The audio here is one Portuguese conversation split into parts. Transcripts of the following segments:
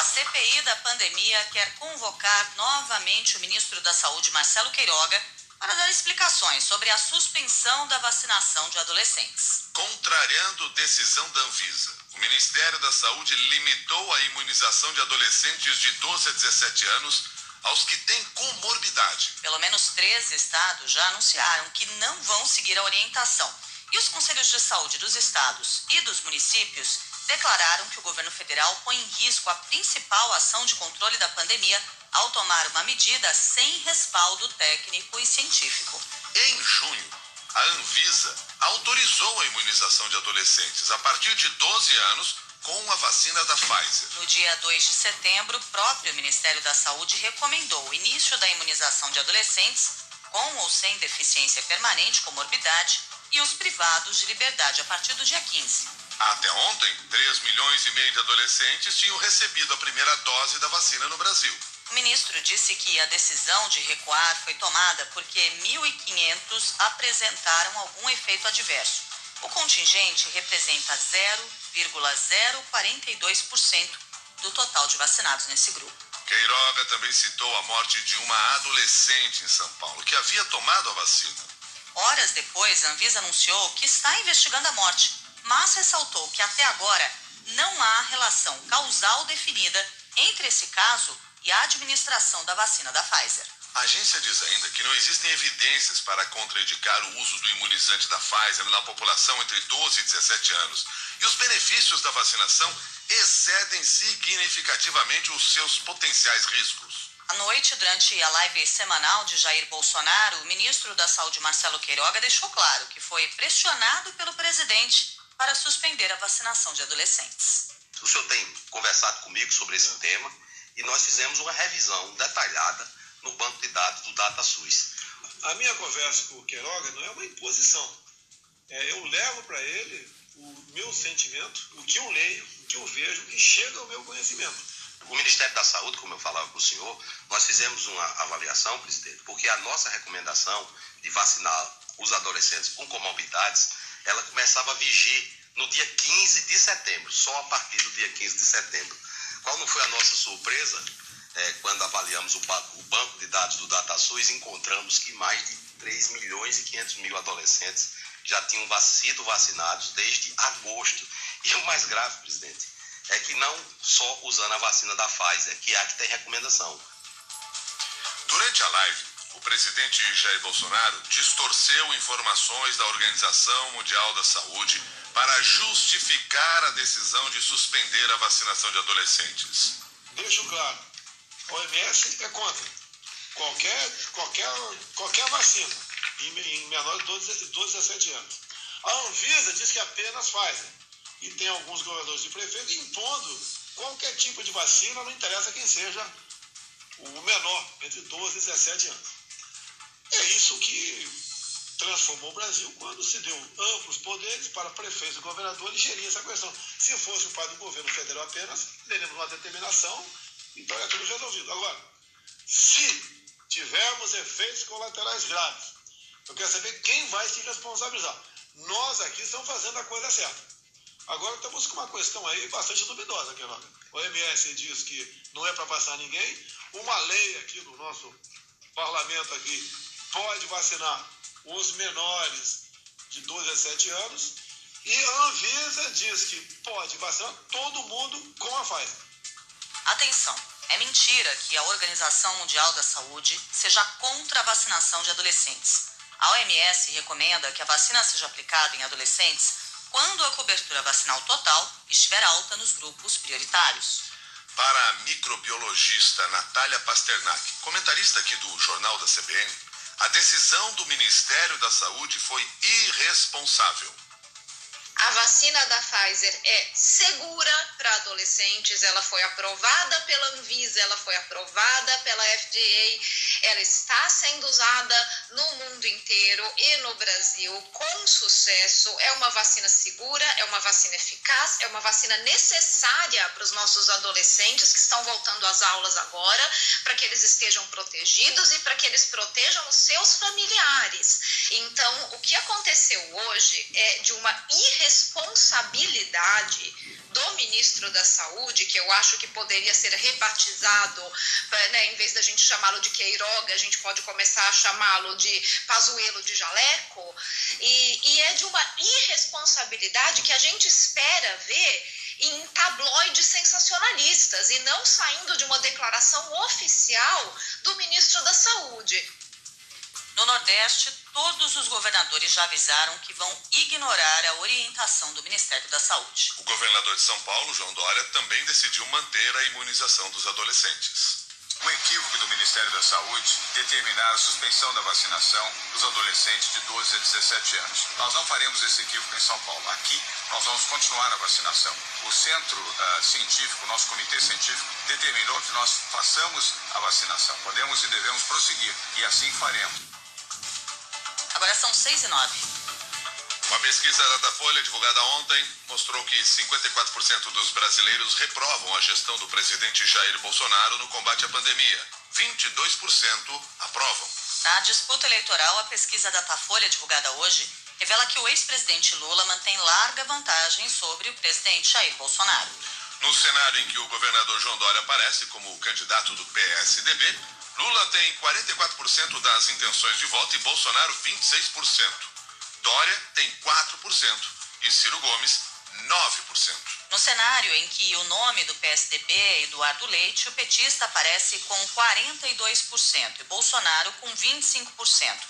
A CPI da pandemia quer convocar novamente o ministro da Saúde, Marcelo Queiroga, para dar explicações sobre a suspensão da vacinação de adolescentes. Contrariando decisão da Anvisa, o Ministério da Saúde limitou a imunização de adolescentes de 12 a 17 anos aos que têm comorbidade. Pelo menos 13 estados já anunciaram que não vão seguir a orientação. E os conselhos de saúde dos estados e dos municípios declararam que o governo federal põe em risco a principal ação de controle da pandemia ao tomar uma medida sem respaldo técnico e científico. Em junho, a Anvisa autorizou a imunização de adolescentes a partir de 12 anos com a vacina da Pfizer. No dia 2 de setembro, o próprio Ministério da Saúde recomendou o início da imunização de adolescentes com ou sem deficiência permanente, comorbidade, e os privados de liberdade a partir do dia 15. Até ontem, 3 milhões e meio de adolescentes tinham recebido a primeira dose da vacina no Brasil. O ministro disse que a decisão de recuar foi tomada porque 1.500 apresentaram algum efeito adverso. O contingente representa 0,042% do total de vacinados nesse grupo. Queiroga também citou a morte de uma adolescente em São Paulo que havia tomado a vacina. Horas depois, a Anvisa anunciou que está investigando a morte mas ressaltou que até agora não há relação causal definida entre esse caso e a administração da vacina da Pfizer. A agência diz ainda que não existem evidências para contraindicar o uso do imunizante da Pfizer na população entre 12 e 17 anos. E os benefícios da vacinação excedem significativamente os seus potenciais riscos. À noite, durante a live semanal de Jair Bolsonaro, o ministro da Saúde, Marcelo Queiroga, deixou claro que foi pressionado pelo presidente para suspender a vacinação de adolescentes. O senhor tem conversado comigo sobre esse tema e nós fizemos uma revisão detalhada no banco de dados do DataSUS. A minha conversa com o Queiroga não é uma imposição. É, eu levo para ele o meu sentimento, o que eu leio, o que eu vejo, e chega ao meu conhecimento. O Ministério da Saúde, como eu falava para o senhor, nós fizemos uma avaliação, presidente, porque a nossa recomendação de vacinar os adolescentes com comorbidades ela começava a vigir no dia 15 de setembro, só a partir do dia 15 de setembro. Qual não foi a nossa surpresa? É, quando avaliamos o, o, banco de dados do DataSUS, encontramos que mais de 3 milhões e 500 mil adolescentes já tinham sido vacinados desde agosto. E o mais grave, presidente, é que não só usando a vacina da Pfizer, que é a que tem recomendação. Durante a live, o presidente Jair Bolsonaro distorceu informações da Organização Mundial da Saúde para justificar a decisão de suspender a vacinação de adolescentes. Deixo claro, a OMS é contra qualquer, qualquer, qualquer vacina em, menores de 12, 12 a 17 anos. A Anvisa diz que apenas faz. E tem alguns governadores e prefeitos impondo qualquer tipo de vacina, não interessa quem seja o menor, entre 12 e 17 anos. É isso que transformou o Brasil quando se deu amplos poderes para prefeitos e governadores gerir essa questão. Se fosse o pai do governo federal apenas, teremos uma determinação, então é tudo resolvido. Agora, se tivermos efeitos colaterais graves, eu quero saber quem vai se responsabilizar. Nós aqui estamos fazendo a coisa certa. Agora estamos com uma questão aí bastante duvidosa, aqui, O OMS diz que não é para passar ninguém. Uma lei aqui do nosso parlamento aqui pode vacinar os menores de 12 a 17 anos e a Anvisa diz que pode vacinar todo mundo com a Pfizer. Atenção, é mentira que a Organização Mundial da Saúde seja contra a vacinação de adolescentes. A OMS recomenda que a vacina seja aplicada em adolescentes quando a cobertura vacinal total estiver alta nos grupos prioritários. Para a microbiologista Natália Pasternak, comentarista aqui do Jornal da CBN, a decisão do Ministério da Saúde foi irresponsável. A vacina da Pfizer é segura para adolescentes, ela foi aprovada pela Anvisa, ela foi aprovada pela FDA, ela está sendo usada no mundo inteiro e no Brasil com sucesso. É uma vacina segura, é uma vacina eficaz, é uma vacina necessária para os nossos adolescentes que estão voltando às aulas agora, para que eles estejam protegidos e para que eles protejam os seus familiares. Então, o que aconteceu hoje é de uma irresponsabilidade irresponsabilidade do ministro da Saúde, que eu acho que poderia ser rebatizado, né, em vez da gente chamá-lo de Queiroga, a gente pode começar a chamá-lo de Pazuelo de Jaleco, e, e é de uma irresponsabilidade que a gente espera ver em tabloides sensacionalistas e não saindo de uma declaração oficial do ministro da Saúde. No Nordeste, todos os governadores já avisaram que vão ignorar a orientação do Ministério da Saúde. O governador de São Paulo, João Dória, também decidiu manter a imunização dos adolescentes. Um equívoco do Ministério da Saúde determinar a suspensão da vacinação dos adolescentes de 12 a 17 anos. Nós não faremos esse equívoco em São Paulo. Aqui, nós vamos continuar a vacinação. O centro uh, científico, nosso comitê científico, determinou que nós façamos a vacinação. Podemos e devemos prosseguir, e assim faremos. Agora são 6 e 9. Uma pesquisa da Datafolha divulgada ontem mostrou que 54% dos brasileiros reprovam a gestão do presidente Jair Bolsonaro no combate à pandemia. 22% aprovam. Na disputa eleitoral, a pesquisa da Datafolha divulgada hoje revela que o ex-presidente Lula mantém larga vantagem sobre o presidente Jair Bolsonaro. No cenário em que o governador João Dória aparece como candidato do PSDB, Lula tem 44% das intenções de voto e Bolsonaro 26%. Dória tem 4% e Ciro Gomes 9%. No cenário em que o nome do PSDB Eduardo Leite, o petista aparece com 42% e Bolsonaro com 25%.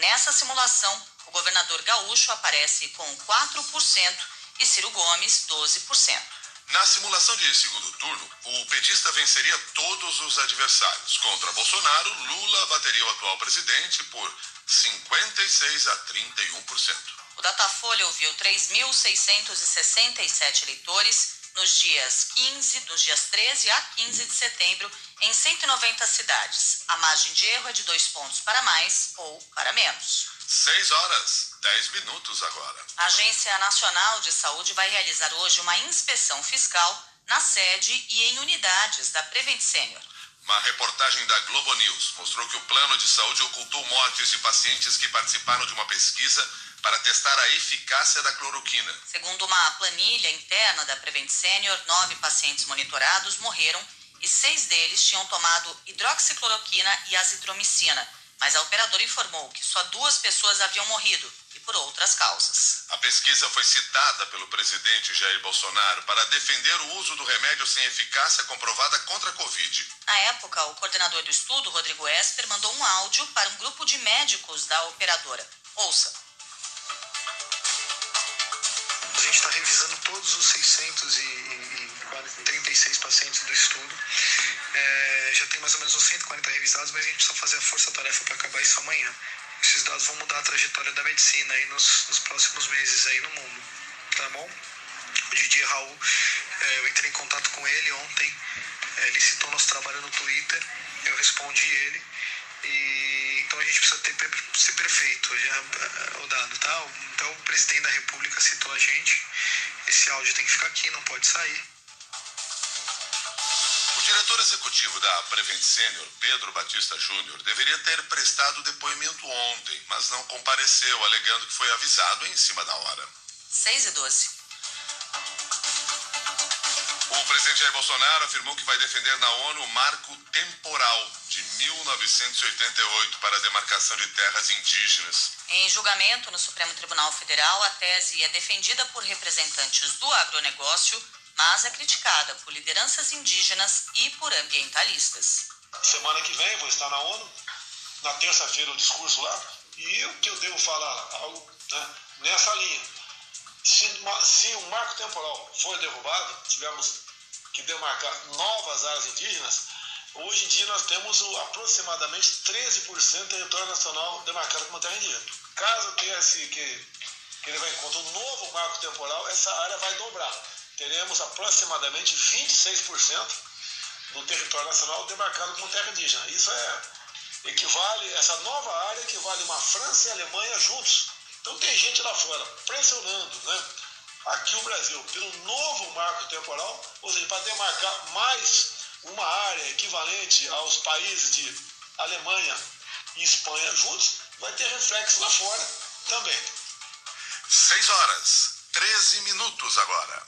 Nessa simulação, o governador gaúcho aparece com 4% e Ciro Gomes 12%. Na simulação de segundo turno, o petista venceria todos os adversários. Contra Bolsonaro, Lula bateria o atual presidente por 56 a 31%. O Datafolha ouviu 3.667 eleitores nos dias 15, nos dias 13 a 15 de setembro, em 190 cidades. A margem de erro é de dois pontos para mais ou para menos. 6 horas, 10 minutos agora. A Agência Nacional de Saúde vai realizar hoje uma inspeção fiscal na sede e em unidades da Prevent Senior. Uma reportagem da Globo News mostrou que o plano de saúde ocultou mortes de pacientes que participaram de uma pesquisa para testar a eficácia da cloroquina. Segundo uma planilha interna da Prevent Senior, nove pacientes monitorados morreram e seis deles tinham tomado hidroxicloroquina e azitromicina mas a operadora informou que só duas pessoas haviam morrido e por outras causas. A pesquisa foi citada pelo presidente Jair Bolsonaro para defender o uso do remédio sem eficácia comprovada contra a Covid. Na época, o coordenador do estudo, Rodrigo Esper, mandou um áudio para um grupo de médicos da operadora. Ouça. A gente está revisando todos os 636 pacientes do estudo é, já tem mais ou menos uns 140 revisados, mas a gente só fazer a força-tarefa para acabar isso amanhã. Esses dados vão mudar a trajetória da medicina aí nos, nos próximos meses aí no mundo, tá bom? O Didi Raul, é, eu entrei em contato com ele ontem, é, ele citou nosso trabalho no Twitter, eu respondi ele, e então a gente precisa ter, ser perfeito já é, o dado, tá? Então o presidente da República citou a gente, esse áudio tem que ficar aqui, não pode sair diretor executivo da Prevent Senior, Pedro Batista Júnior, deveria ter prestado depoimento ontem, mas não compareceu, alegando que foi avisado em cima da hora. 6 e 12. O presidente Jair Bolsonaro afirmou que vai defender na ONU o marco temporal de 1988 para a demarcação de terras indígenas. Em julgamento no Supremo Tribunal Federal, a tese é defendida por representantes do agronegócio mas é criticada por lideranças indígenas e por ambientalistas. Semana que vem vou estar na ONU, na terça-feira o discurso lá, e o que eu devo falar algo né, nessa linha. Se, se o marco temporal for derrubado, tivermos que demarcar novas áreas indígenas, hoje em dia nós temos aproximadamente 13% do território nacional demarcado como terra indígena. Caso tenha esse, que, que ele vai encontrar um novo marco temporal, essa área vai dobrar teremos aproximadamente 26% do território nacional demarcado como terra indígena. Isso é equivale essa nova área equivale uma França e Alemanha juntos. Então tem gente lá fora pressionando, né? Aqui o Brasil pelo novo marco temporal, ou seja, para demarcar mais uma área equivalente aos países de Alemanha e Espanha juntos, vai ter reflexo lá fora também. 6 horas 13 minutos agora.